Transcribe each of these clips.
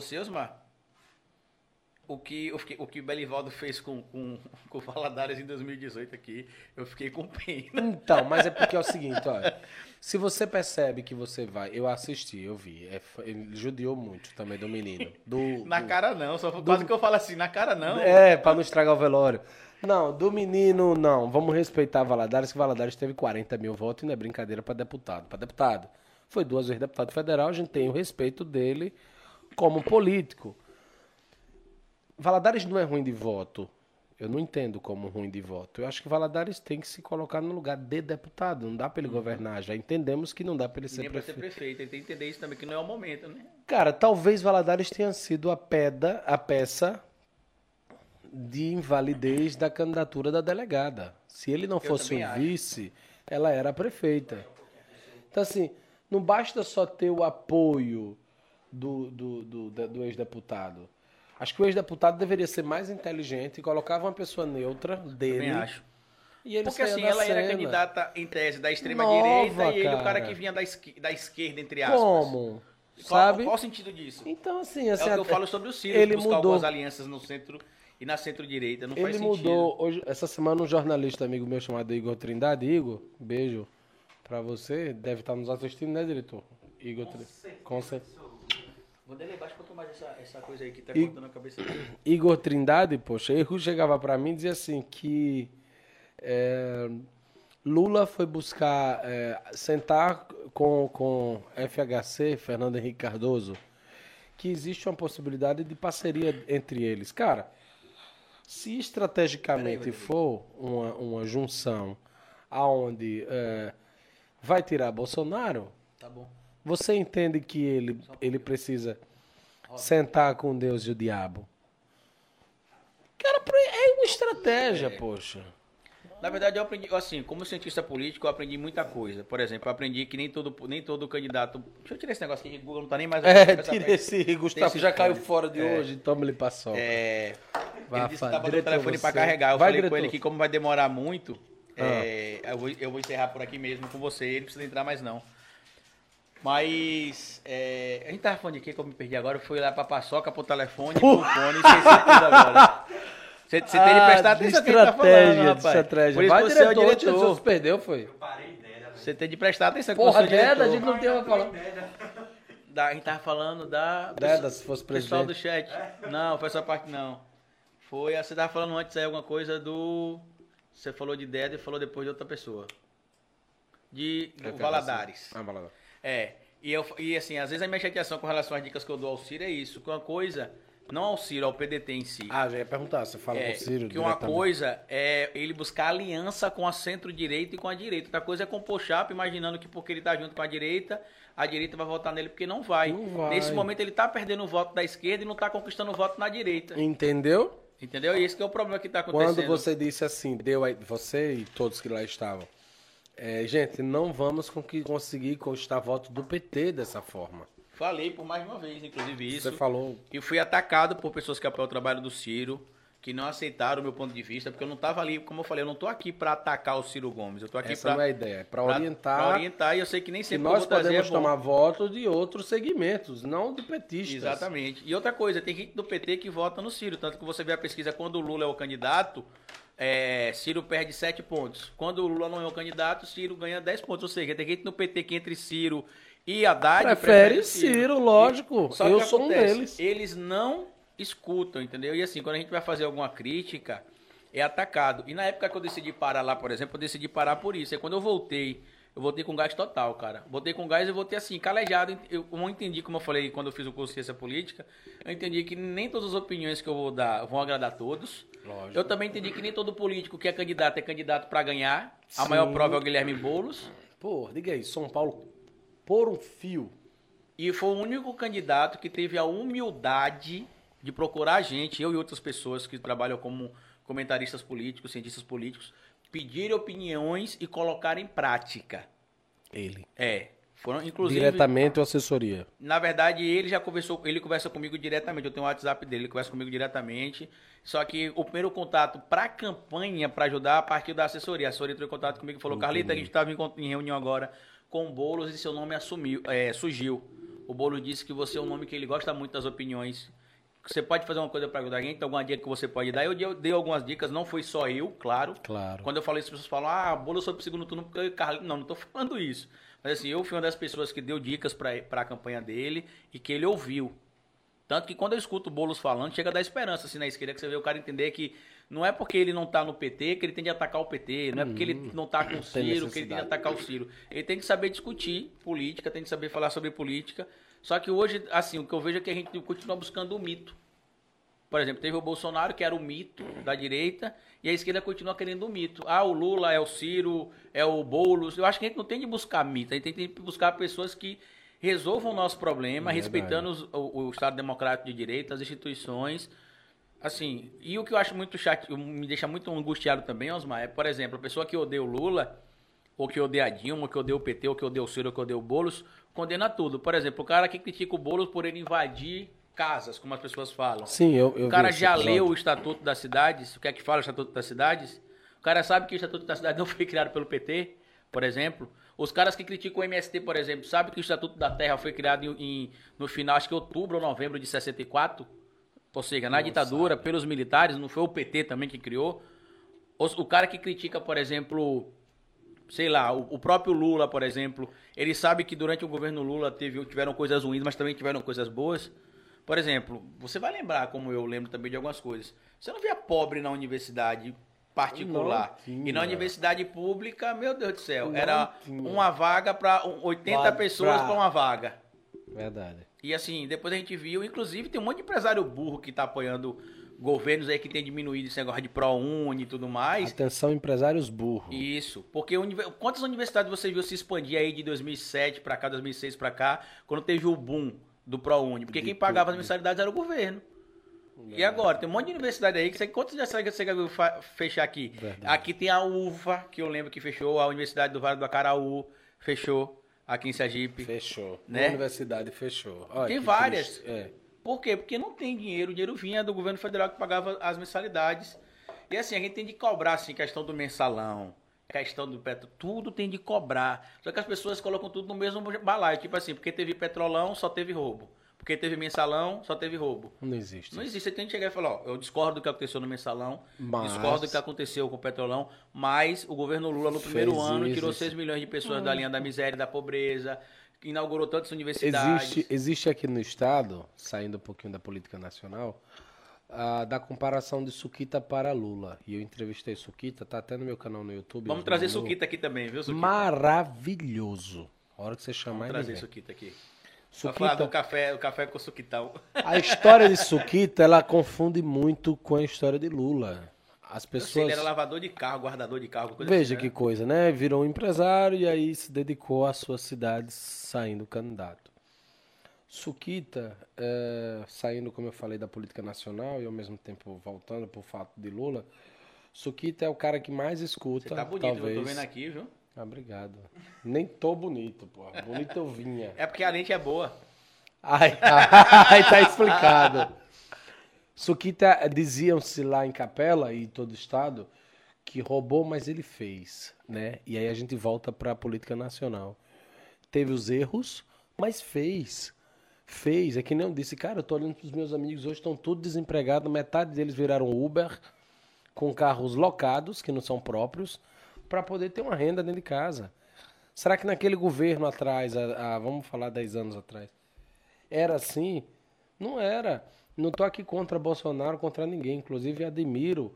você, Osmar, o que, o que, o Belivaldo fez com, com, com o Valadares em 2018 aqui, eu fiquei com pena. Então, mas é porque é o seguinte, olha. Se você percebe que você vai. Eu assisti, eu vi. É, ele judiou muito também do menino. Do, Na do, cara não, só quase que eu falo assim, na cara não. É, pra não estragar o velório. Não, do menino, não. Vamos respeitar Valadares, que Valadares teve 40 mil votos e não é brincadeira pra deputado. Pra deputado. Foi duas vezes deputado federal, a gente tem o respeito dele como político. Valadares não é ruim de voto. Eu não entendo como ruim de voto. Eu acho que Valadares tem que se colocar no lugar de deputado. Não dá para ele governar. Já entendemos que não dá para ele ser Nem pra ser prefeito. prefeito, ele tem que entender isso também, que não é o momento, né? Cara, talvez Valadares tenha sido a pedra, a peça de invalidez da candidatura da delegada. Se ele não fosse acho. vice, ela era prefeita. Então, assim, não basta só ter o apoio do, do, do, do ex-deputado. Acho que o ex-deputado deveria ser mais inteligente e colocava uma pessoa neutra dele. Também acho. E ele Porque assim, ela era cena. candidata, em tese, da extrema Nova, direita e ele o cara cara. que vinha da, esqui- da esquerda, entre aspas. Como? Qual, Sabe? qual o sentido disso? Então, assim, É assim o que eu até- falo sobre o Ciro, ele buscar mudou. algumas alianças no centro e na centro-direita. Não faz Ele sentido. mudou. Hoje, essa semana, um jornalista amigo meu chamado Igor Trindade. Igor, beijo pra você. Deve estar nos assistindo, né, diretor? Igor Trindade. Com certeza. Vou dele baixo quanto mais essa, essa coisa aí que tá cortando a cabeça dele. Igor Trindade, poxa, Erro chegava pra mim e dizia assim que é, Lula foi buscar é, sentar com, com FHC, Fernando Henrique Cardoso, que existe uma possibilidade de parceria entre eles. Cara, se estrategicamente for uma, uma junção aonde é, vai tirar Bolsonaro, Tá bom. Você entende que ele, ele precisa sentar com Deus e o diabo? Cara, é uma estratégia, poxa. Na verdade, eu aprendi, assim, como cientista político, eu aprendi muita coisa. Por exemplo, eu aprendi que nem todo, nem todo candidato. Deixa eu tirar esse negócio aqui, que o Google não tá nem mais É, tira esse Gustavo, esse já caiu fora de É. hoje, toma-lhe paçoca. É, Vai, ele disse que Fábio, tava no telefone pra você. carregar. Eu Vai, falei com diretor. ele que, como vai demorar muito, Ah. é, eu, vou, eu vou encerrar por aqui mesmo com você. Ele não precisa entrar mais, não. Mas é, a gente tava falando de quê que eu me perdi agora? Eu fui lá pra paçoca, pro telefone, pro fone, esqueci tudo agora. Você, você tem de Ah, prestar atenção que tá falando, rapaz. estratégia. Por isso Vai, que você é o diretor. Jesus perdeu, foi? Você tem de prestar atenção que Porra, você é o a gente não tem uma falar. Da, a gente tava falando da... Deda, se fosse Pessoal do presidente. chat. Não, foi essa parte não. Foi, você tava falando antes aí alguma coisa do... Você falou de Deda e falou depois de outra pessoa. De do Valadares. Ah, Valadares. É. E, eu, e assim, às vezes a minha chateação com relação às dicas que eu dou ao Ciro é isso. Que uma coisa, não ao Ciro, ao PDT em si. Ah, já ia perguntar, você fala É, com o Ciro que uma coisa é ele buscar aliança com a centro-direita e com a direita. Outra coisa é compor chapa, imaginando que porque ele tá junto com a direita, a direita vai votar nele, porque não vai. Não vai. Nesse momento ele tá perdendo o voto da esquerda e não tá conquistando o voto na direita. Entendeu? Entendeu? E esse que é o problema que tá acontecendo. Quando você disse assim, deu aí, você e todos que lá estavam, é, gente, não vamos con- conseguir conquistar voto do PT dessa forma. Falei por mais uma vez, inclusive, isso. Você falou. E fui atacado por pessoas que apoiam o trabalho do Ciro, que não aceitaram o meu ponto de vista, porque eu não tava ali, como eu falei, eu não tô aqui para atacar o Ciro Gomes. Eu tô aqui Essa para não é a ideia, é para orientar orientar, e eu sei que nem sempre nós podemos tomar votos de outros segmentos, não de petistas. Exatamente. E outra coisa, tem gente do PT que vota no Ciro. Tanto que você vê a pesquisa quando o Lula é o candidato, é, Ciro perde 7 pontos. Quando o Lula não é o candidato, Ciro ganha 10 pontos. Ou seja, tem gente no PT que entre Ciro e Haddad Prefere o Ciro, lógico. Só que Eu sou um acontece? deles. Eles não escutam, entendeu? E assim, quando a gente vai fazer alguma crítica, é atacado. E na época que eu decidi parar lá, por exemplo, eu decidi parar por isso. É quando eu voltei, eu voltei com gás total, cara. Voltei com gás e voltei assim, calejado. Eu não entendi, como eu falei quando eu fiz o curso de ciência política, eu entendi que nem todas as opiniões que eu vou dar vão agradar a todos. Lógico. Eu também entendi que nem todo político que é candidato é candidato para ganhar. A Sim. maior prova é o Guilherme Boulos. Pô, diga aí, São Paulo por um fio. E foi o único candidato que teve a humildade de procurar a gente, eu e outras pessoas que trabalham como comentaristas políticos, cientistas políticos, pedir opiniões e colocar em prática. Ele. É. Foram, inclusive, Diretamente ou assessoria? na verdade, ele já conversou, ele conversa comigo diretamente. Eu tenho o WhatsApp dele, ele conversa comigo diretamente. Só que o primeiro contato para a campanha, para ajudar, a partir da assessoria. A assessoria entrou em contato comigo e falou: Carlita, a gente estava em, reunião agora com o Boulos e seu nome assumiu, é, surgiu. O Bolo disse que você é um nome que ele gosta muito das opiniões. Você pode fazer uma coisa para ajudar a gente, alguma dica que você pode dar. Eu dei, algumas dicas, não foi só eu, claro. Claro. Quando eu falei isso, as pessoas falam, ah, Bolo sobre o segundo turno, porque eu Carlos. Não, não tô falando isso. Mas assim, eu fui uma das pessoas que deu dicas para a campanha dele e que ele ouviu. Tanto que quando eu escuto o Boulos falando, chega a dar esperança assim na esquerda, que você vê o cara entender que não é porque ele não tá no PT que ele tem de atacar o PT, não é porque ele hum, não tá com o Ciro que ele tem de atacar o Ciro. Ele tem que saber discutir política, tem que saber falar sobre política. Só que hoje, assim, o que eu vejo é que a gente continua buscando o mito. Por exemplo, teve o Bolsonaro, que era o mito da direita, e a esquerda continua querendo o mito. Ah, o Lula é o Ciro, é o Boulos. Eu acho que a gente não tem de buscar mito, a gente tem de buscar pessoas que resolvam o nosso problema, é respeitando os, o, o, Estado Democrático de Direito, as instituições. Assim, e o que eu acho muito chato, me deixa muito angustiado também, Osmar, é, por exemplo, a pessoa que odeia o Lula, ou que odeia a Dilma, ou que odeia o PT, ou que odeia o Ciro, ou que odeia o Boulos, condena tudo. Por exemplo, o cara que critica o Boulos por ele invadir casas, como as pessoas falam. Sim, eu, eu O cara já leu o Estatuto das Cidades, o que é que fala o Estatuto das Cidades? O cara sabe que o Estatuto das Cidades não foi criado pelo PT, por exemplo. Os caras que criticam o MST, por exemplo, sabem que o Estatuto da Terra foi criado em, em, no final, acho que outubro ou novembro de 64? Ou seja, na não ditadura, pelos militares, não foi o PT também que criou. Os, o cara que critica, por exemplo, sei lá, o, o, próprio Lula, por exemplo, ele sabe que durante o governo Lula teve, tiveram coisas ruins, mas também tiveram coisas boas. Por exemplo, você vai lembrar, como eu lembro também de algumas coisas. Você não via pobre na universidade particular. E na universidade pública, meu Deus do céu, era tinha. uma vaga para 80 pra, pessoas para uma vaga. Verdade. E assim, depois a gente viu, inclusive tem um monte de empresário burro que está apoiando governos aí que tem diminuído esse negócio de ProUni e tudo mais. Atenção, empresários burros. Isso, porque quantas universidades você viu se expandir aí de 2007 para cá, 2006 para cá, quando teve o boom do ProUni? Porque de quem pagava as mensalidades era o governo. E agora? Tem um monte de universidade aí que você, quantos já você consegue fechar aqui? Verdade. Aqui tem a UVA, que eu lembro que fechou, a Universidade do Vale do Acaraú fechou, aqui em Sergipe. Fechou. Né? A universidade fechou. Olha, tem várias. É. Por quê? Porque não tem dinheiro, o dinheiro vinha do governo federal que pagava as mensalidades. E assim, a gente tem de cobrar, assim, questão do mensalão, questão do petro, tudo tem de cobrar. Só que as pessoas colocam tudo no mesmo balaio, tipo assim, porque teve petrolão, só teve roubo. Porque teve mensalão, só teve roubo. Não existe. Não existe. Você tem que chegar e falar, ó, eu discordo do que aconteceu no mensalão, mas... discordo do que aconteceu com o petrolão, mas o governo Lula no primeiro Fez ano isso. tirou 6 milhões de pessoas hum. da linha da miséria e da pobreza, inaugurou tantas universidades. Existe, existe aqui no estado, saindo um pouquinho da política nacional, da comparação de Suquita para Lula. E eu entrevistei Suquita, tá até no meu canal no YouTube. Vamos trazer Suquita aqui também, viu, Suquita? Maravilhoso. A hora que você chamar Vamos trazer Suquita aqui. Suquita, falar do café, o café com suquitão. A história de Suquita, ela confunde muito com a história de Lula. As pessoas. Sei, ele era lavador de carro, guardador de carro. Veja assim, que né? coisa, né? Virou um empresário e aí se dedicou às suas cidades saindo candidato. Suquita, é, saindo, como eu falei, da política nacional e ao mesmo tempo voltando por fato de Lula, Suquita é o cara que mais escuta. Você tá bonito, talvez, eu tô vendo aqui, viu? Ah, obrigado. Nem tô bonito, pô. Bonito eu vinha. É porque a lente é boa. Ai, ai tá explicado. Suquita, diziam-se lá em Capela e todo o estado que roubou, mas ele fez, né? E aí a gente volta para a política nacional. Teve os erros, mas fez. Fez. É que nem eu disse, cara, eu tô olhando pros meus amigos hoje, estão todos desempregados, metade deles viraram Uber, com carros locados, que não são próprios para poder ter uma renda dentro de casa. Será que naquele governo atrás, a, a, vamos falar 10 anos atrás, era assim? Não era. Não estou aqui contra Bolsonaro, contra ninguém. Inclusive, admiro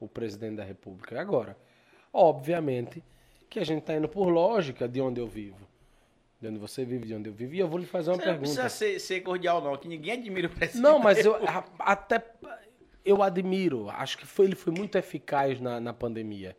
o presidente da República. Agora, obviamente que a gente está indo por lógica de onde eu vivo. De onde você vive, de onde eu vivo. E eu vou lhe fazer uma você pergunta. Não precisa ser, ser, cordial, não, que ninguém admira o presidente. Não, mas eu até eu admiro. Acho que foi, ele foi muito eficaz na, na pandemia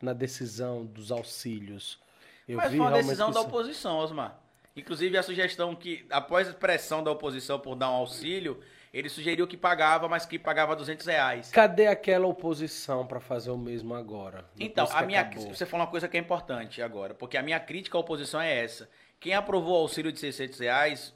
na decisão dos auxílios. Eu Mas foi uma decisão da oposição, Osmar. Inclusive a sugestão que, após a pressão da oposição por dar um auxílio, ele sugeriu que pagava, mas que pagava 200 reais. Cadê aquela oposição para fazer o mesmo agora? Então, a minha, você falou uma coisa que é importante agora, porque a minha crítica à oposição é essa. Quem aprovou o auxílio de 600 reais,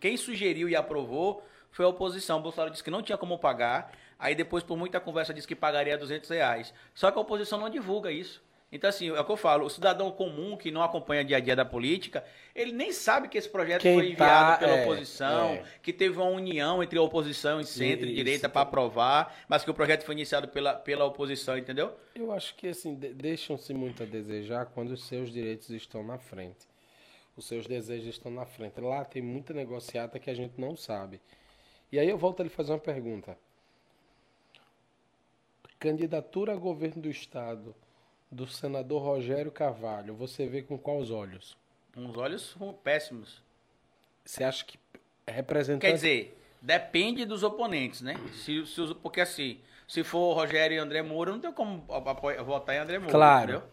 quem sugeriu e aprovou foi a oposição. O Bolsonaro disse que não tinha como pagar. Aí depois, por muita conversa, disse que pagaria 200 reais. Só que a oposição não divulga isso. Então, assim, é o que eu falo, o cidadão comum que não acompanha dia a dia da política, ele nem sabe que esse projeto Quem foi enviado tá, pela é, oposição, é. que teve uma união entre a oposição e centro e direita para aprovar, mas que o projeto foi iniciado pela, pela oposição, entendeu? Eu acho que assim, de- deixam-se muito a desejar quando os seus direitos estão na frente. Os seus desejos estão na frente. Lá tem muita negociata que a gente não sabe. E aí eu volto a lhe fazer uma pergunta. Candidatura a governo do estado do senador Rogério Carvalho, você vê com quais olhos? Uns olhos péssimos. Você acha que representante Quer dizer, depende dos oponentes, né? Se, se porque assim, se for Rogério e André Moura, não tem como votar em André Moura, Claro. entendeu?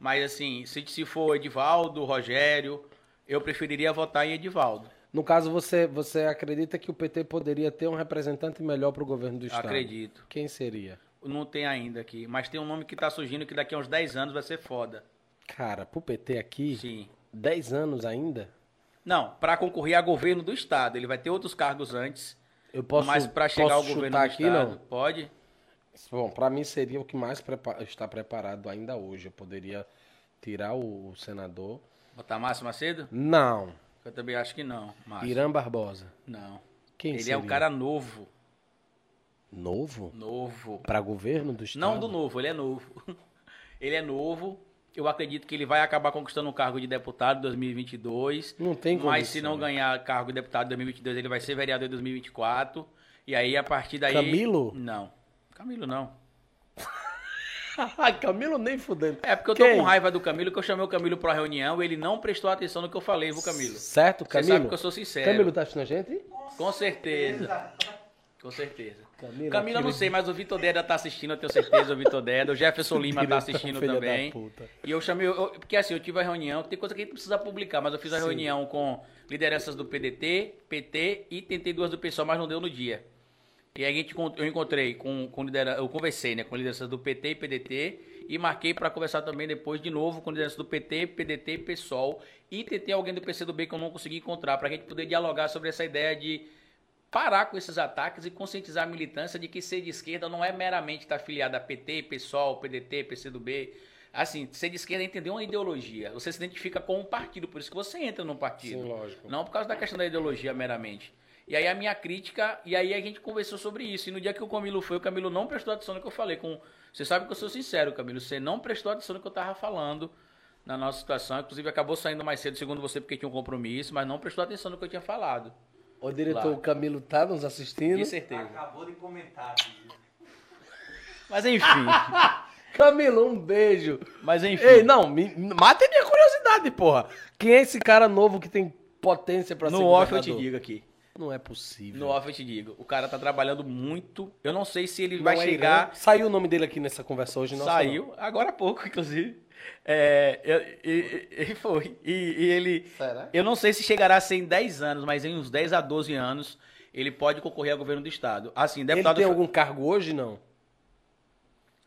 Mas assim, se, se for Edivaldo, Rogério, eu preferiria votar em Edivaldo. No caso, você, você acredita que o PT poderia ter um representante melhor para o governo do estado? Acredito. Quem seria? Não tem ainda aqui, mas tem um nome que tá surgindo que daqui a uns 10 anos vai ser foda. Cara, pro PT aqui, Sim. 10 anos ainda? Não, para concorrer a governo do estado, ele vai ter outros cargos antes, Eu posso, mas para chegar ao governo do aqui, estado, não? pode? Bom, para mim seria o que mais prepa- está preparado ainda hoje. Eu poderia tirar o, o senador. Botar Márcio Macedo? Não. Eu também acho que não, Márcio. Irã Barbosa. Não. Quem ele seria? é um cara novo, Novo? novo. Para governo do estado? Não do novo, ele é novo. Ele é novo. Eu acredito que ele vai acabar conquistando o cargo de deputado em 2022. Não tem Mas se não ganhar cargo de deputado em 2022, ele vai ser vereador em 2024. E aí, a partir daí... Camilo? Não. Camilo não. Camilo nem fudendo. É porque eu tô Quem? com raiva do Camilo, que eu chamei o Camilo pra reunião, ele não prestou atenção no que eu falei, viu, Camilo? Certo, Você Camilo? sabe que eu sou sincero. Camilo tá assistindo a gente? Com certeza. Com certeza. Camilo, Camilo, eu não sei, mas o Vitor Deda tá assistindo, eu tenho certeza, o Vitor Deda. O Jefferson Lima tá assistindo também. E eu chamei, eu- porque assim, eu tive a reunião, tem coisa que a gente precisa publicar, mas eu fiz a Sim. reunião com lideranças do PDT, PT e tentei duas do PSOL, mas não deu no dia. E aí gente, eu encontrei com, com lidera, eu conversei, né, com lideranças do PT e PDT e marquei para conversar também depois de novo com lideranças do PT, PDT e PSOL e tentei alguém do PCdoB que eu não consegui encontrar para a gente poder dialogar sobre essa ideia de parar com esses ataques e conscientizar a militância de que ser de esquerda não é meramente estar afiliado a PT, PSOL, PDT, PCdoB. Assim, ser de esquerda é entender uma ideologia. Você se identifica com um partido, por isso que você entra num partido. Sim, lógico. Não por causa da questão da ideologia meramente. E aí a minha crítica, e aí a gente conversou sobre isso. E no dia que o Camilo foi, o Camilo não prestou atenção no que eu falei. Com, você sabe que eu sou sincero, Camilo. Você não prestou atenção no que eu estava falando na nossa situação. Inclusive acabou saindo mais cedo, segundo você, porque tinha um compromisso, mas não prestou atenção no que eu tinha falado. O diretor Claro. Camilo tá nos assistindo. Com certeza. Acabou de comentar. filho. Mas enfim. Camilo, um beijo. mas enfim. Ei, não, me, mata minha curiosidade, porra. Quem é esse cara novo que tem potência pra ser no off eu te digo aqui. Não é possível. No off eu te digo. O cara tá trabalhando muito. Eu não sei se ele Não vai é chegar. Irã. Saiu o nome dele aqui nessa conversa hoje, não Saiu, agora há pouco, inclusive. É, e- e- e foi. E, e ele. Será? Eu não sei se chegará a ser em 10 anos, mas em uns 10 a 12 anos ele pode concorrer ao governo do estado. Assim, Ele deputado. tem algum cargo hoje, não?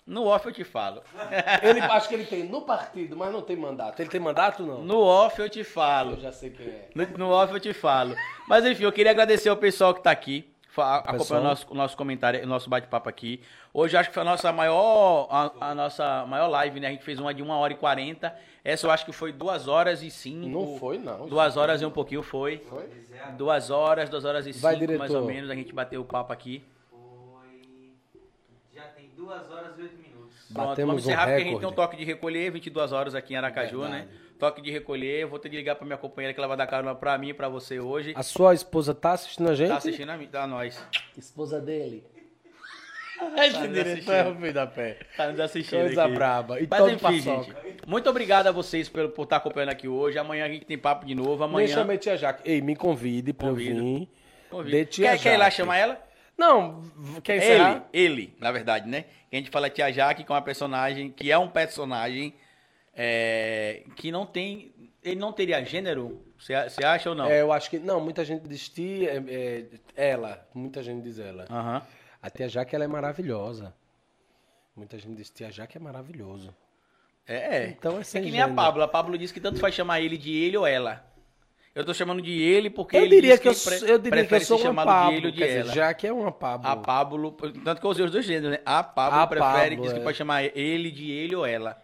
No off eu te falo. Ele, acho que ele tem no partido, mas não tem mandato. Ele tem mandato, não? No off eu te Eu falo. já sei quem é. No, no off eu te falo. Mas enfim, eu queria agradecer ao pessoal que tá aqui. Acompanhando o nosso, nosso comentário, o nosso bate-papo aqui. Hoje acho que foi a nossa maior, a, a nossa maior live, né? A gente fez uma de 1 hora e 40. Essa eu acho que foi 2 horas e 5. Não foi, não. 2 horas e um pouquinho foi. Foi? Duas horas, duas horas e Vai, cinco, mais diretor. ou menos, a gente bateu o papo aqui. Foi. Já tem duas horas oito minutos. Pronto, Batemos vamos um encerrar porque a gente tem um toque de recolher, 22 horas aqui em Aracaju, Verdade. né? Toque de recolher, eu vou ter que ligar pra minha companheira que ela vai dar carona pra mim e pra você hoje. A sua esposa tá assistindo a gente? Tá assistindo a, mim, tá a nós. Esposa dele. Esse Esse diretor é o filho da pé. Tá nos assistindo Coisa aqui. braba. E Mas enfim, paçoca. gente. Muito obrigado a vocês por, por estar acompanhando aqui hoje. Amanhã a gente tem papo de novo. Nem Amanhã. chamei tia Jaque. Ei, me convide pra Convido. vir. Convido. de tia Quer, quer ir lá chamar ela? Não, quer Ele, encerrar? ele, na verdade, né? Que a gente fala Tia Jaque, que é uma personagem, que é um personagem é, que não tem. Ele não teria gênero? Você acha ou não? É, eu acho que... Não, muita gente diz tia, é, é, ela. Muita gente diz ela. Aham. A tia Jaque, ela é maravilhosa. Muita gente diz tia Jaque é maravilhoso. É, é. Então é É sem que nem a gênero. Pablo. A Pablo disse que tanto faz chamar ele de ele ou ela. Eu tô chamando de ele porque Eu ele diria que eu, pre- eu diria que eu sou chamado Pablo. de ele ou de dizer, ela. Jaque é uma Pablo. A Pablo, tanto que eu usei os dois gêneros, né? A Pablo A prefere, Pablo, diz que é. pode chamar ele de ele ou ela.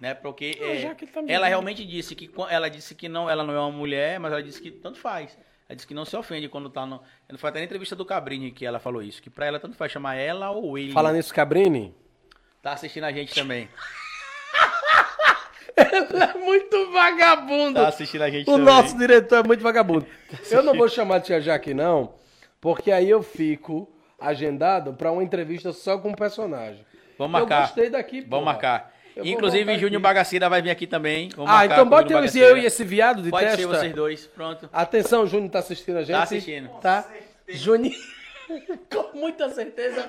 Né? Porque Ah, é, já que também, ela realmente disse que ela disse que não, ela não é uma mulher, mas ela disse que tanto faz. Ela disse que não se ofende quando tá no. Não foi até na entrevista do Cabrini que ela falou isso, que pra ela tanto faz chamar ela ou ele. Fala nisso, Cabrini. Tá assistindo a gente também. Ele é muito vagabundo. Tá assistindo a gente O também. nosso diretor é muito vagabundo. Eu não vou chamar de Tia Jaque, não, porque aí eu fico agendado pra uma entrevista só com um personagem. Vamos marcar. Eu gostei daqui, Vamos porra. marcar. Eu Inclusive, Júnior aqui. Bagacira vai vir aqui também. Vamos Ah, então com o bota eu, Bagaceira. eu e esse viado de Pode testa. ser vocês dois, pronto. Atenção, Júnior tá assistindo a gente. Tá assistindo. Tá? Júnior. com muita certeza.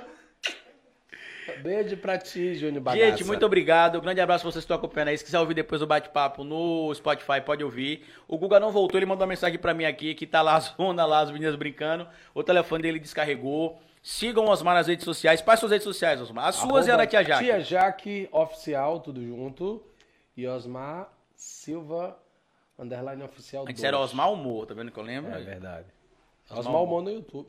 Beijo pra ti, Júnior Bagaça. Gente, muito obrigado. Grande abraço pra vocês que estão acompanhando aí. Se quiser ouvir depois o bate-papo no Spotify, pode ouvir. O Guga não voltou, ele mandou uma mensagem pra mim aqui, que tá lá as ondas lá, as meninas brincando. O telefone dele descarregou. Sigam o Osmar nas redes sociais. Quais suas redes sociais, Osmar? As suas e a da Tia Jaque. Tia Jaque Oficial, tudo junto. E Osmar Silva, underline oficial. Antes dois. era Osmar Humor, tá vendo que eu lembro? É verdade. Osmar Osmar Humor no YouTube.